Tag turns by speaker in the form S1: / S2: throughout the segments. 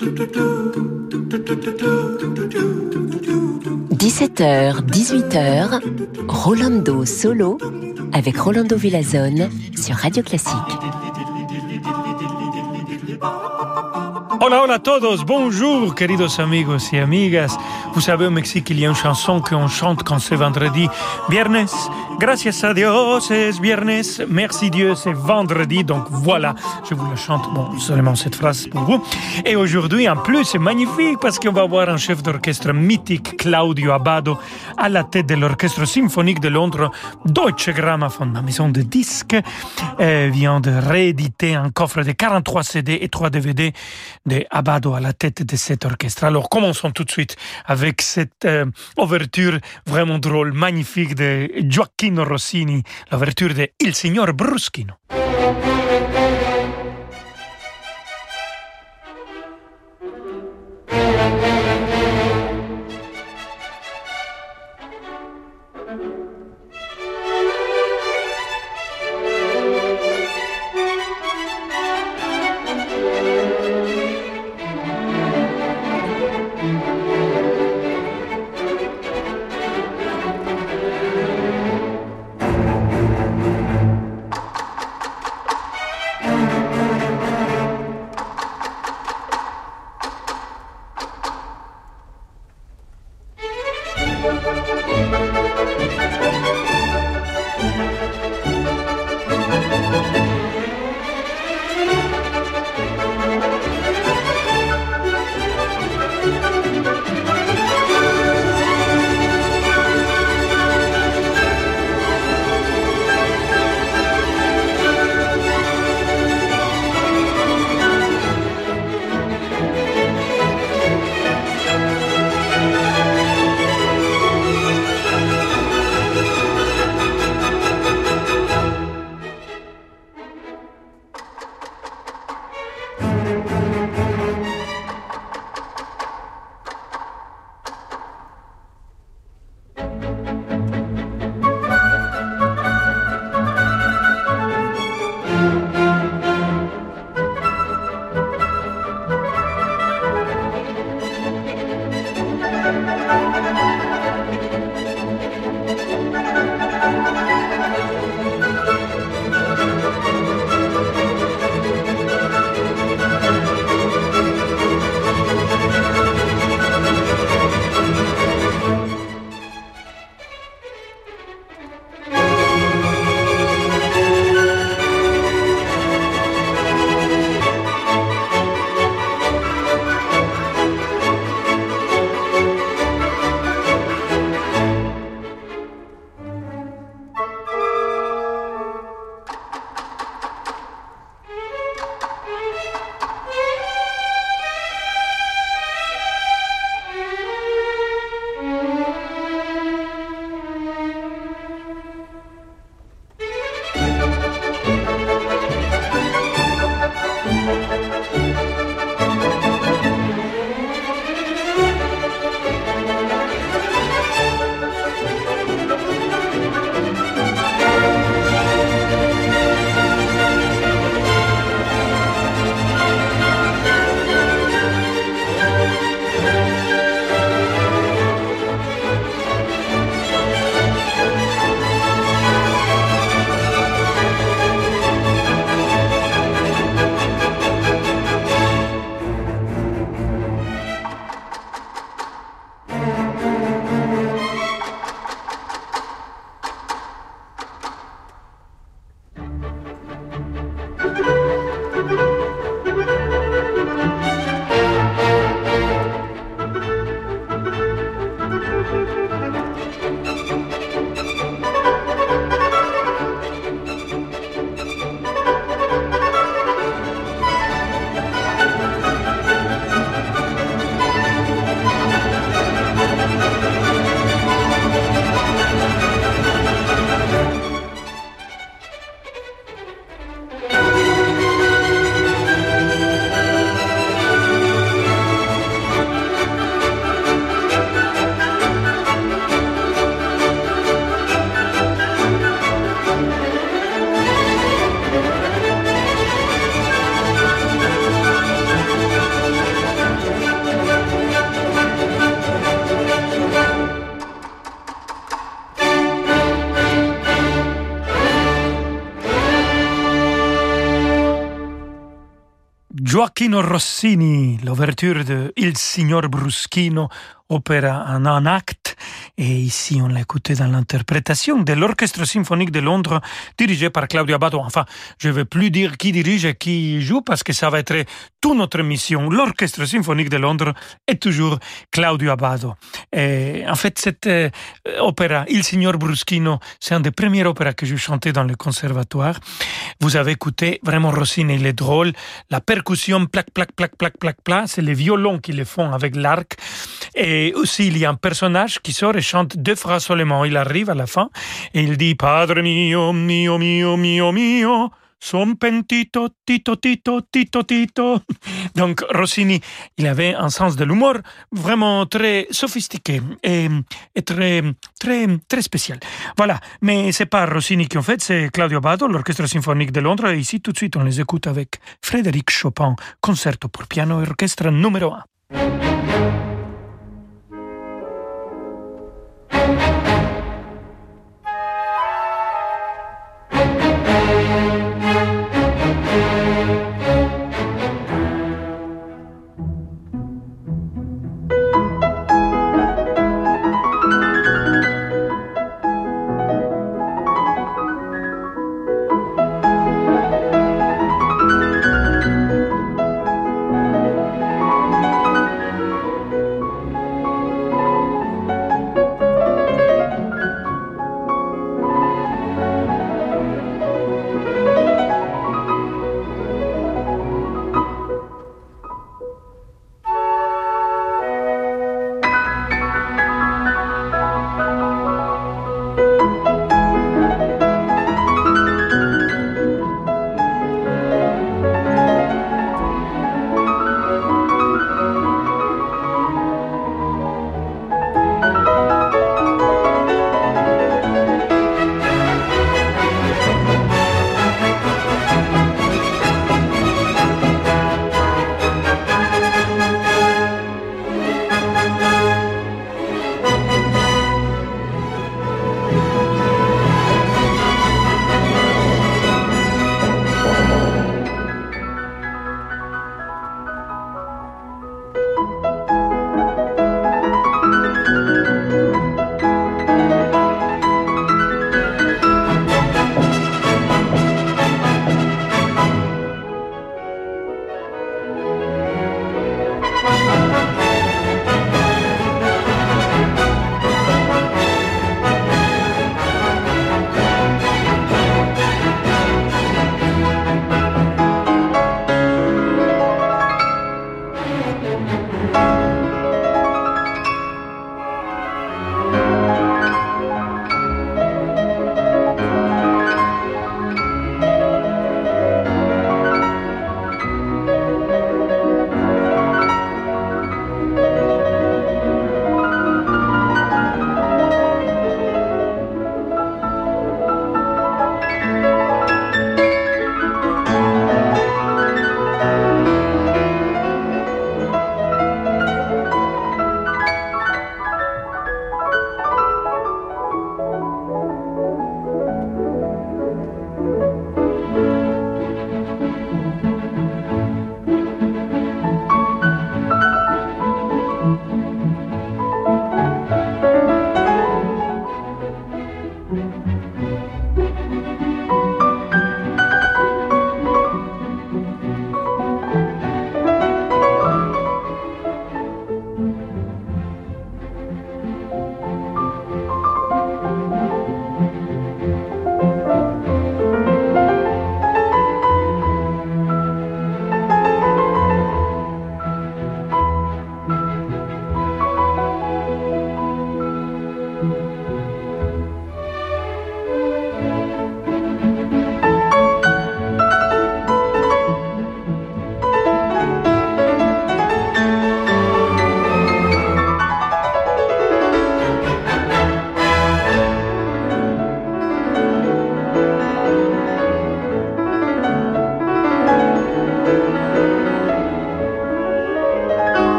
S1: 17h, 18h, Rolando Solo avec Rolando Villazone sur Radio Classique.
S2: Hola, hola a todos, bonjour, queridos amigos y amigas. Vous savez, au Mexique, il y a une chanson qu'on chante quand c'est vendredi. Viernes, gracias a Dios, es viernes, merci Dieu, c'est vendredi. Donc voilà, je vous la chante, bon, seulement cette phrase pour vous. Et aujourd'hui, en plus, c'est magnifique parce qu'on va voir un chef d'orchestre mythique, Claudio Abbado, à la tête de l'Orchestre symphonique de Londres, Deutsche Grammophon, ma maison de disques, euh, vient de rééditer un coffre de 43 CD et 3 DVD de Abbado à la tête de cet orchestre. Alors commençons tout de suite avec cette euh, ouverture vraiment drôle, magnifique de Gioacchino Rossini, l'ouverture de Il Signor Bruschino. Gioacchino Rossini, l'ouverture de Il Signor Bruschino, opéra en un acte. Et ici, on l'a écouté dans l'interprétation de l'Orchestre symphonique de Londres, dirigé par Claudio Abbado. Enfin, je ne vais plus dire qui dirige et qui joue parce que ça va être toute notre mission. L'Orchestre symphonique de Londres est toujours Claudio Abbado. Et en fait, cette euh, opéra, Il Signor Bruschino, c'est un des premiers opéras que j'ai chanté dans le conservatoire. Vous avez écouté vraiment Rossini, il est drôle. La percussion, plac, plac, plac, plac, plac, plac, c'est les violons qui le font avec l'arc. Et aussi, il y a un personnage qui sort et chante deux phrases seulement. Il arrive à la fin et il dit Padre mio, mio, mio, mio, mio. Son pentito, tito, tito, tito, tito. Donc Rossini, il avait un sens de l'humour vraiment très sophistiqué et, et, très, très, très spécial. Voilà. Mais c'est pas Rossini qui en fait, c'est Claudio Bado, l'Orchestre symphonique de Londres. Et ici, tout de suite, on les écoute avec Frédéric Chopin, concerto pour piano et orchestre numéro 1. Thank you.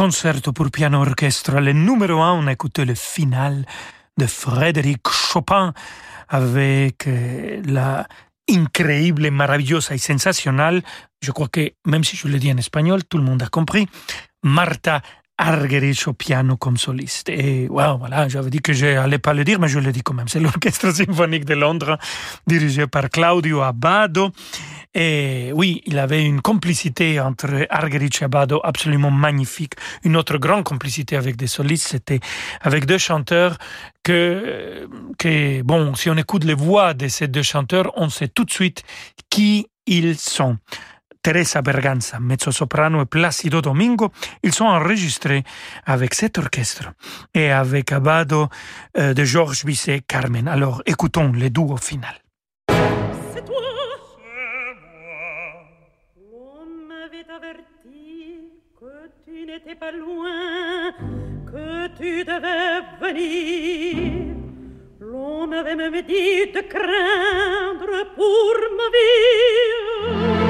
S2: Concerto pour piano orchestre, le numéro un, on a écouté le final de Frédéric Chopin avec euh, la increíble, maravillosa et sensationnelle, je crois que même si je le dis en espagnol, tout le monde a compris, Martha Argerich au piano comme soliste. Et voilà, j'avais dit que je n'allais pas le dire, mais je le dis quand même. C'est l'Orchestre symphonique de Londres, dirigé par Claudio Abbado. Et oui, il avait une complicité entre Argerich et Abbado absolument magnifique. Une autre grande complicité avec des solistes, c'était avec deux chanteurs que, que, bon, si on écoute les voix de ces deux chanteurs, on sait tout de suite qui ils sont. Teresa Berganza, mezzo-soprano et Placido Domingo, ils sont enregistrés avec cet orchestre et avec Abbado euh, de Georges Bizet Carmen. Alors écoutons les duos final.
S3: C'est toi, On m'avait averti que tu n'étais pas loin, que tu devais venir. L'on avait même dit de craindre pour ma vie.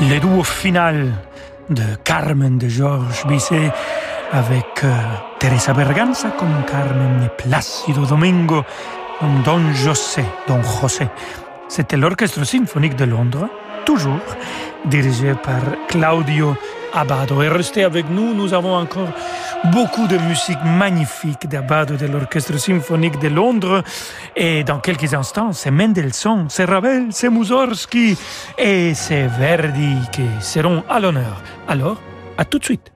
S4: Le
S2: duo final de Carmen de Georges Bizet avec euh, Teresa Berganza comme Carmen et Plácido Domingo comme Don José, Don José. C'était l'Orchestre symphonique de Londres, toujours dirigé par Claudio Abbado. Et restez avec nous, nous avons encore beaucoup de musique magnifique d'Abbado de l'Orchestre symphonique de Londres. Et dans quelques instants, c'est Mendelssohn, c'est Ravel, c'est Mussorgsky et c'est Verdi qui seront à l'honneur. Alors, à tout de suite.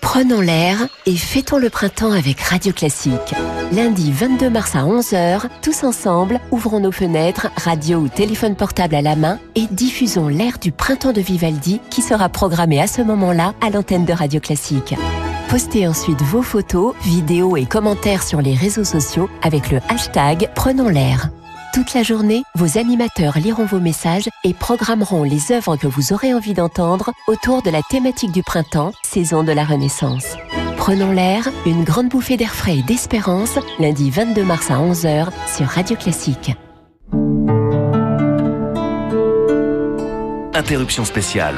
S1: Prenons l'air et fêtons le printemps avec Radio Classique. Lundi 22 mars à 11h, tous ensemble, ouvrons nos fenêtres, radio ou téléphone portable à la main et diffusons l'air du printemps de Vivaldi qui sera programmé à ce moment-là à l'antenne de Radio Classique. Postez ensuite vos photos, vidéos et commentaires sur les réseaux sociaux avec le hashtag Prenons l'air. Toute la journée, vos animateurs liront vos messages et programmeront les œuvres que vous aurez envie d'entendre autour de la thématique du printemps, saison de la Renaissance. Prenons l'air, une grande bouffée d'air frais et d'espérance, lundi 22 mars à 11h sur Radio Classique.
S5: Interruption spéciale.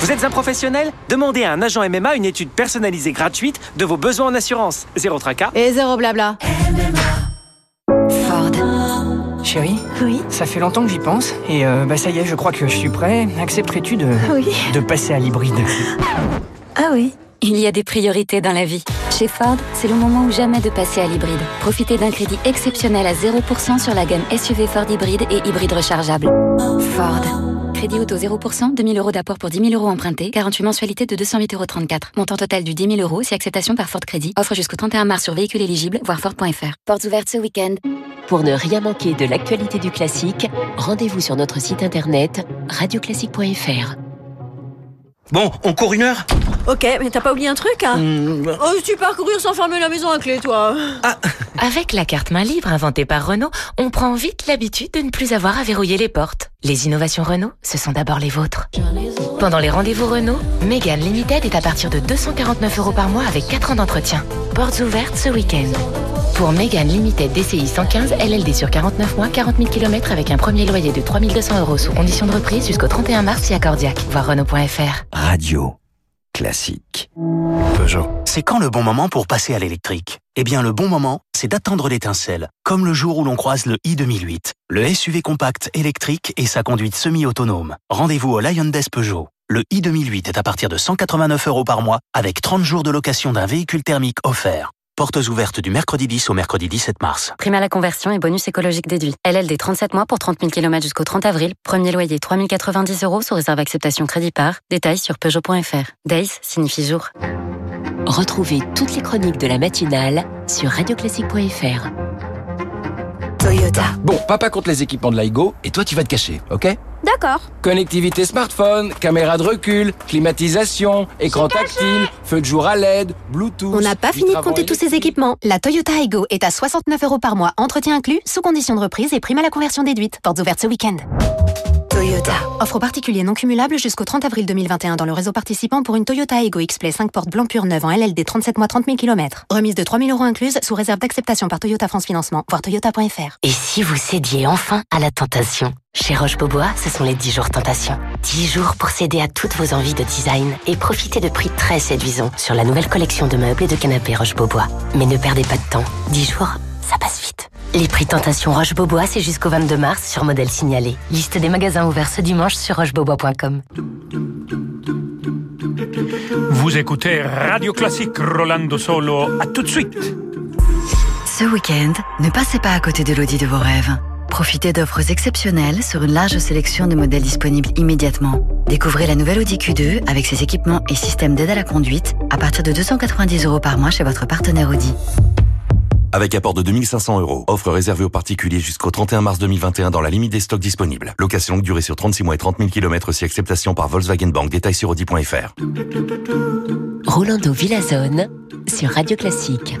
S5: Vous êtes un professionnel? Demandez à un agent MMA une étude personnalisée gratuite de vos besoins en assurance. Zéro tracas,
S6: Et zéro blabla.
S1: Ford.
S6: Chérie,
S7: Oui,
S6: ça fait longtemps que j'y pense et euh, bah ça y est, je crois que je suis prêt. Accepterais-tu de,
S7: oui.
S6: de passer à l'hybride?
S7: Ah oui.
S8: Il y a des priorités dans la vie. Chez Ford, c'est le moment ou jamais de passer à l'hybride. Profitez d'un crédit exceptionnel à 0% sur la gamme SUV Ford hybride et hybride rechargeable. Ford. Crédit auto 0%, 2000 euros d'apport pour 10 000 euros empruntés, 48 mensualités de 208,34 euros. Montant total du 10 000 euros, si acceptation par Ford Crédit. Offre jusqu'au 31 mars sur véhicule éligible, voir Ford.fr. Portes ouvertes ce week-end.
S1: Pour ne rien manquer de l'actualité du classique, rendez-vous sur notre site internet radioclassique.fr.
S9: Bon, on court une heure
S7: Ok, mais t'as pas oublié un truc, hein
S9: Hmm,
S7: Oh, tu pars courir sans fermer la maison à clé, toi
S10: Avec la carte main libre inventée par Renault, on prend vite l'habitude de ne plus avoir à verrouiller les portes. Les innovations Renault, ce sont d'abord les vôtres. Pendant les rendez-vous Renault, Mégane Limited est à partir de 249 euros par mois avec 4 ans d'entretien. Portes ouvertes ce week-end. Pour Mégane Limited DCI 115, LLD sur 49 mois, 40 000 km avec un premier loyer de 3200 euros sous condition de reprise jusqu'au 31 mars si accordiaque. Voir Renault.fr.
S9: Radio. Classique.
S11: Peugeot. C'est quand le bon moment pour passer à l'électrique? Eh bien, le bon moment, c'est d'attendre l'étincelle, comme le jour où l'on croise le i2008, le SUV compact électrique et sa conduite semi-autonome. Rendez-vous au Lion Des Peugeot. Le i2008 est à partir de 189 euros par mois, avec 30 jours de location d'un véhicule thermique offert. Portes ouvertes du mercredi 10 au mercredi 17 mars.
S8: Prime à la conversion et bonus écologique déduit. LLD 37 mois pour 30 000 km jusqu'au 30 avril. Premier loyer 3090 euros sous réserve acceptation crédit par. Détails sur Peugeot.fr. Days signifie jour.
S1: Retrouvez toutes les chroniques de la matinale sur radioclassique.fr.
S7: Toyota.
S12: Bon, papa compte les équipements de L'iGo et toi tu vas te cacher, ok?
S7: D'accord.
S12: Connectivité smartphone, caméra de recul, climatisation, écran tactile, feu de jour à LED, Bluetooth.
S13: On n'a pas fini de compter tous ces équipements. La Toyota Aygo est à 69 euros par mois, entretien inclus, sous condition de reprise et prime à la conversion déduite. Portes ouvertes ce week-end.
S7: Toyota.
S13: Offre aux particuliers non cumulable jusqu'au 30 avril 2021 dans le réseau participant pour une Toyota Aygo X-Play 5 portes blanc pur neuve en LLD 37 mois 30 000 km. Remise de 3 000 euros incluse sous réserve d'acceptation par Toyota France Financement. Voir toyota.fr.
S10: Et si vous cédiez enfin à la tentation? Chez Roche-Beaubois, ce sont les 10 jours tentation. 10 jours pour céder à toutes vos envies de design et profiter de prix très séduisants sur la nouvelle collection de meubles et de canapés Roche-Beaubois. Mais ne perdez pas de temps. 10 jours, ça passe vite. Les prix tentation Roche-Beaubois, c'est jusqu'au 22 mars sur modèle signalé. Liste des magasins ouverts ce dimanche sur rochebeaubois.com.
S2: Vous écoutez Radio Classique Rolando Solo. À tout de suite.
S14: Ce week-end, ne passez pas à côté de l'Audi de vos rêves. Profitez d'offres exceptionnelles sur une large sélection de modèles disponibles immédiatement. Découvrez la nouvelle Audi Q2 avec ses équipements et systèmes d'aide à la conduite à partir de 290 euros par mois chez votre partenaire Audi.
S15: Avec apport de 2500 euros. Offre réservée aux particuliers jusqu'au 31 mars 2021 dans la limite des stocks disponibles. Location durée sur 36 mois et 30 000 km si acceptation par Volkswagen Bank. Détails sur Audi.fr.
S1: Rolando Villazone sur Radio Classique.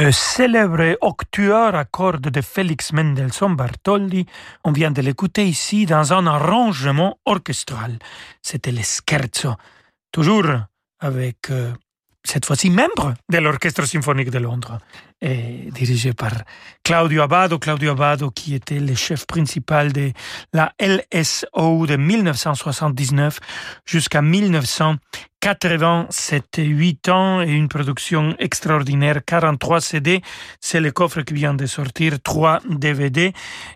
S2: Le célèbre octuor à cordes de Félix Mendelssohn Bartholdy, on vient de l'écouter ici dans un arrangement orchestral. C'était le scherzo, toujours avec euh, cette fois-ci membre de l'Orchestre symphonique de Londres, dirigé par Claudio Abbado. Claudio Abbado, qui était le chef principal de la LSO de 1979 jusqu'à 1987. 8 ans et une production extraordinaire, 43 CD. C'est le coffre qui vient de sortir, 3 DVD.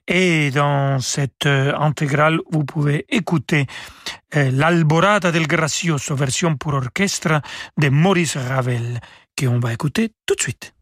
S2: Et dans cette euh, intégrale, vous pouvez écouter euh, l'Alborada del Gracioso, version pour orchestre de Maurice Ravel, qu'on va écouter tout de suite.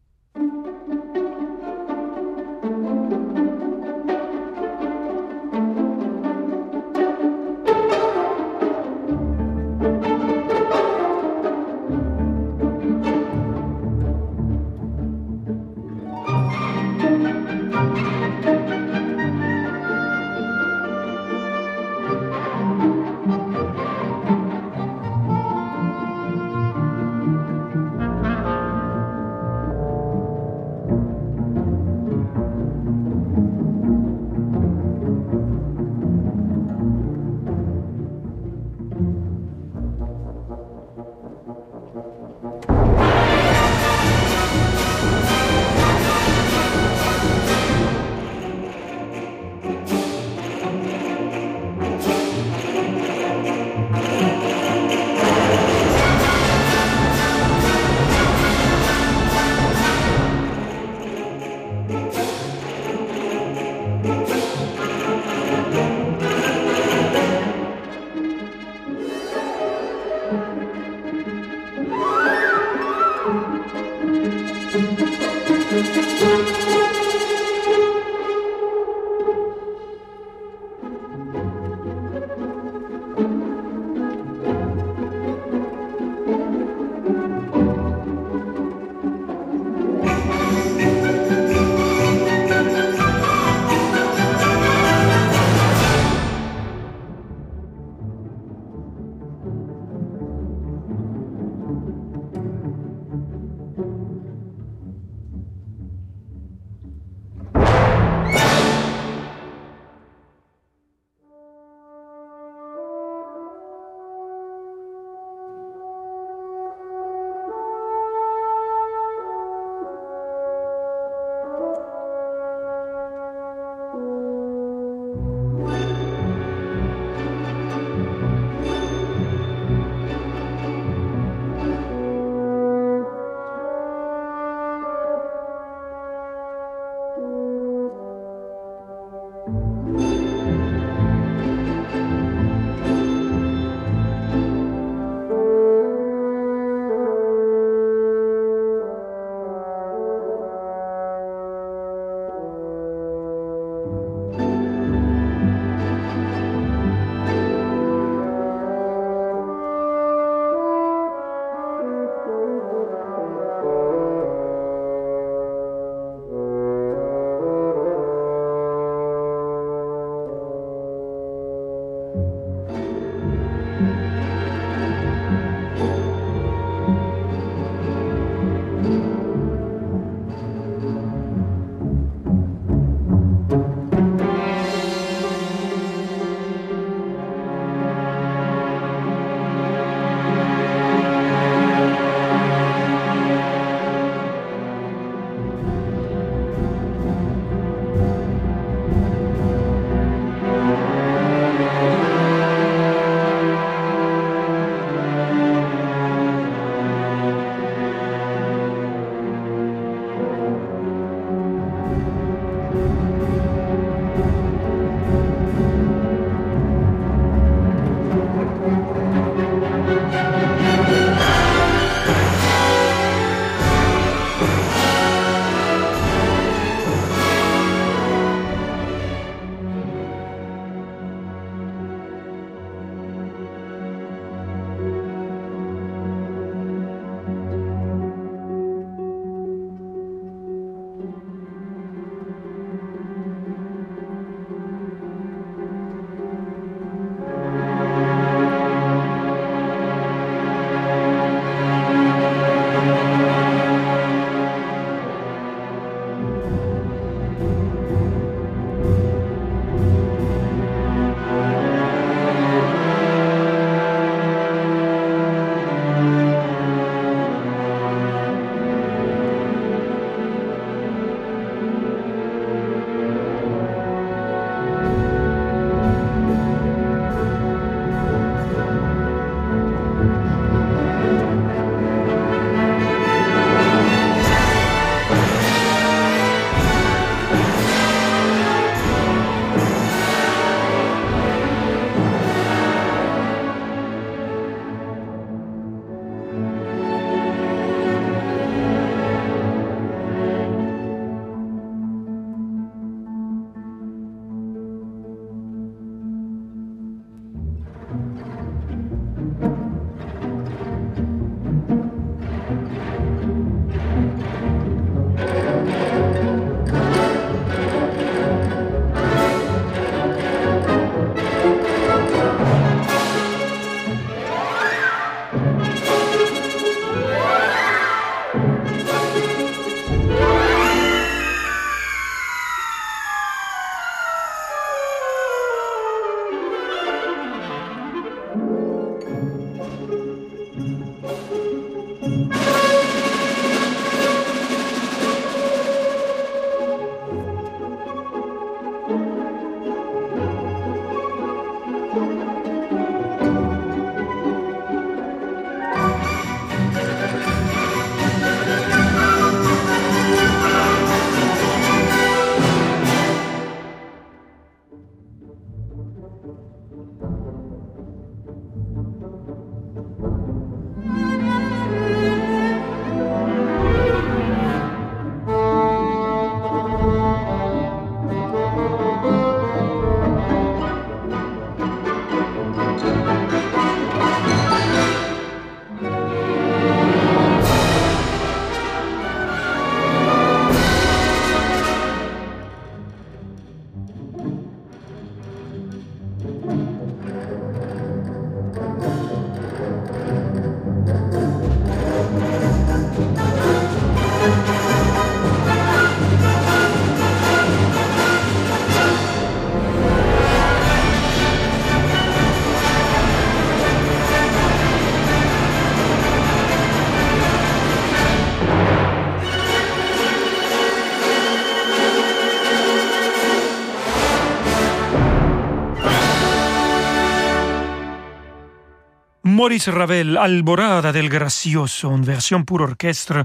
S2: Maurice Ravel, Alborada del Gracioso, une version pour orchestre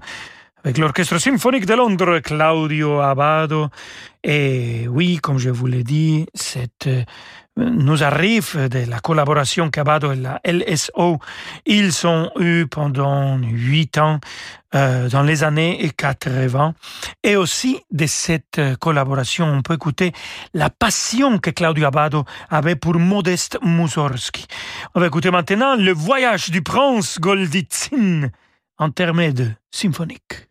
S2: avec l'Orchestre symphonique de Londres, Claudio Abbado. Et oui, comme je vous l'ai dit, cette euh, nous arrive de la collaboration qu'Abbado et la LSO, ils ont eu pendant huit ans euh, dans les années 80. Et aussi de cette collaboration, on peut écouter la passion que Claudio Abbado avait pour Modeste Mussorgsky. On va écouter maintenant le voyage du prince Golditzin intermède symphonique.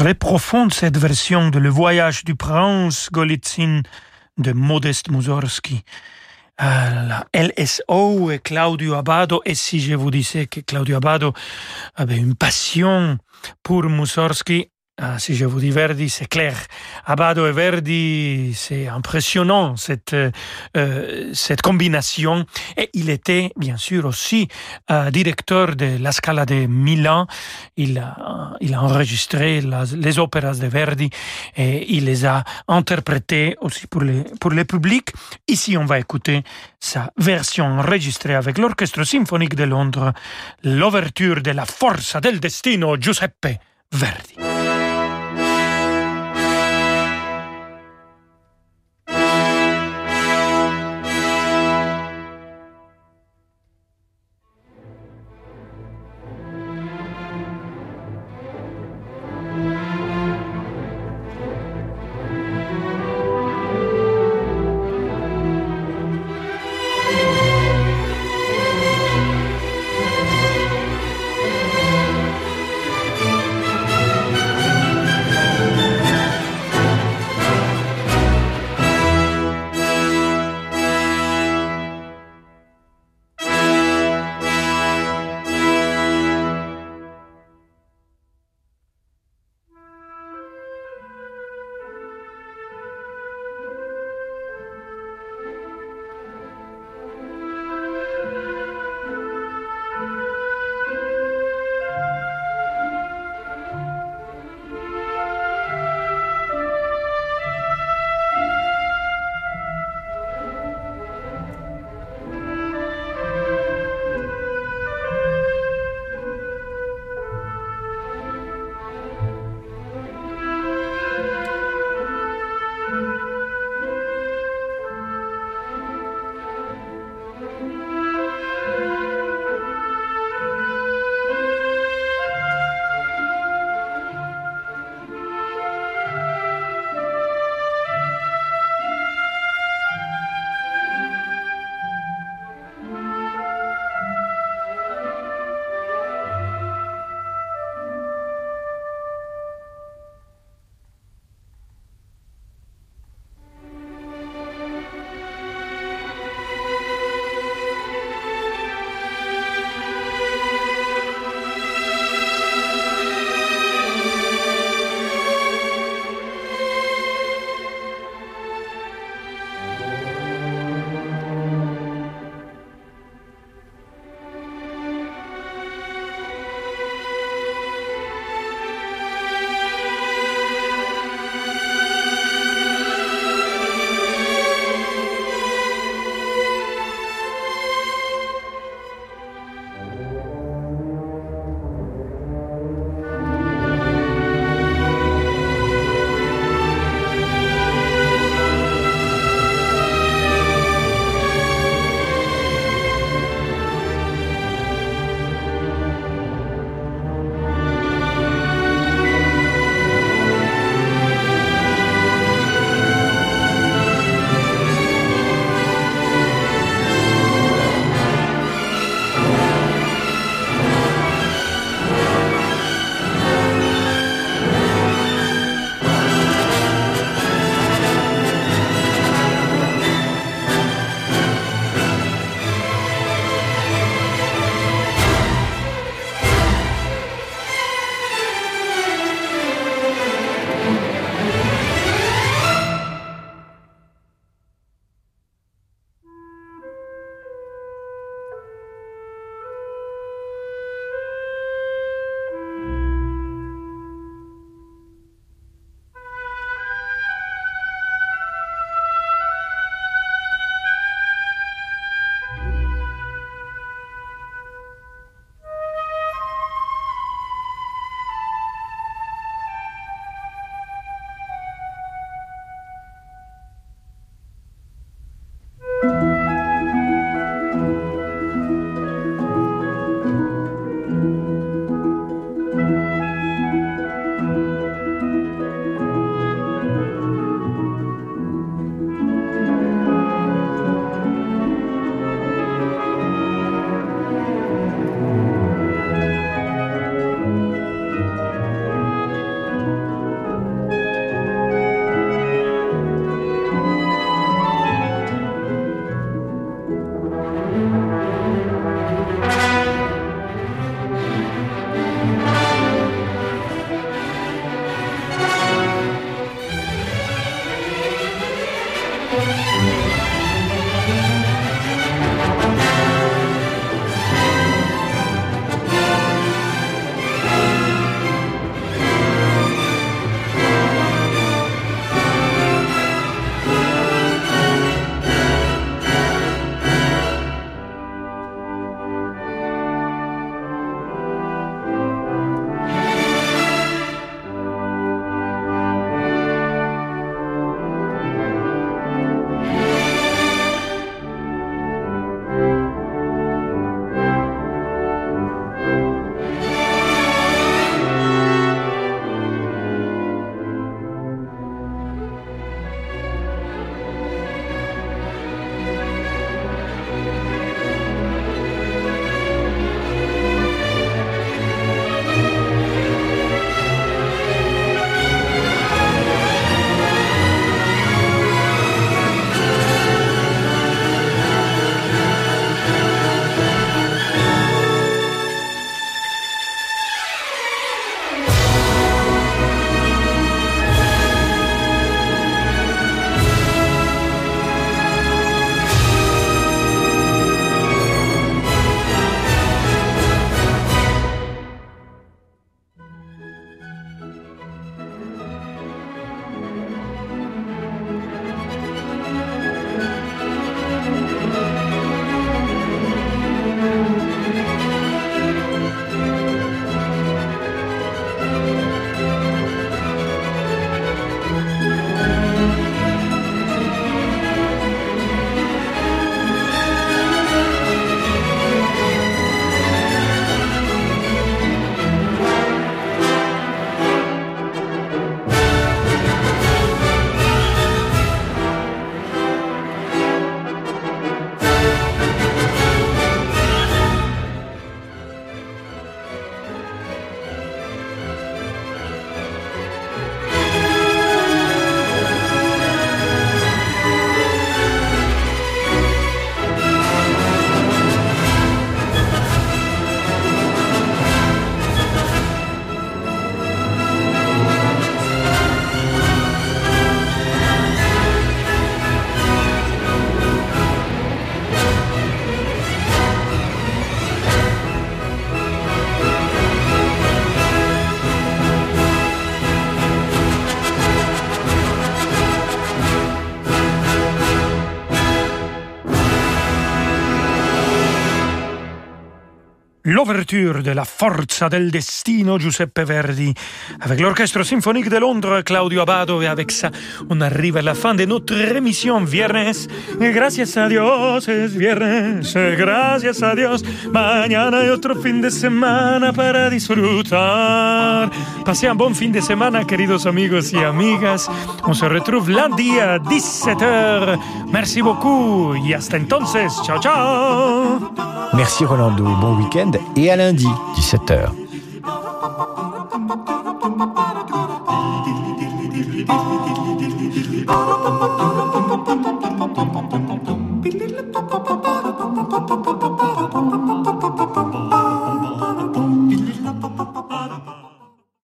S2: Très profonde cette version de Le Voyage du prince Golitsyn de Modeste Mussorgsky. Euh, la LSO et Claudio Abbado, et si je vous disais que Claudio Abbado avait une passion pour Mussorgsky, ah, si je vous dis Verdi, c'est clair. Abado et Verdi, c'est impressionnant cette, euh, cette combination. Et il était bien sûr aussi euh, directeur de la Scala de Milan. Il a, il a enregistré les opéras de Verdi et il les a interprétées aussi pour les, pour le public. Ici, on va écouter sa version enregistrée avec l'Orchestre symphonique de Londres, l'ouverture de la Forza del Destino Giuseppe Verdi. L'ouverture de la Forza del Destino Giuseppe Verdi. Avec l'Orchestre Symphonique de Londres Claudio Abado et avec ça on arrive à la fin de notre émission Viernes. Gracias a Dios es viernes. Gracias a Dios mañana hay otro fin de semana para disfrutar. Passez un bon fin de semana queridos amigos y amigas. On se retrouve lundi à 17h merci beaucoup y hasta entonces. Ciao ciao
S16: Merci Rolando, bon week-end et à lundi, 17h.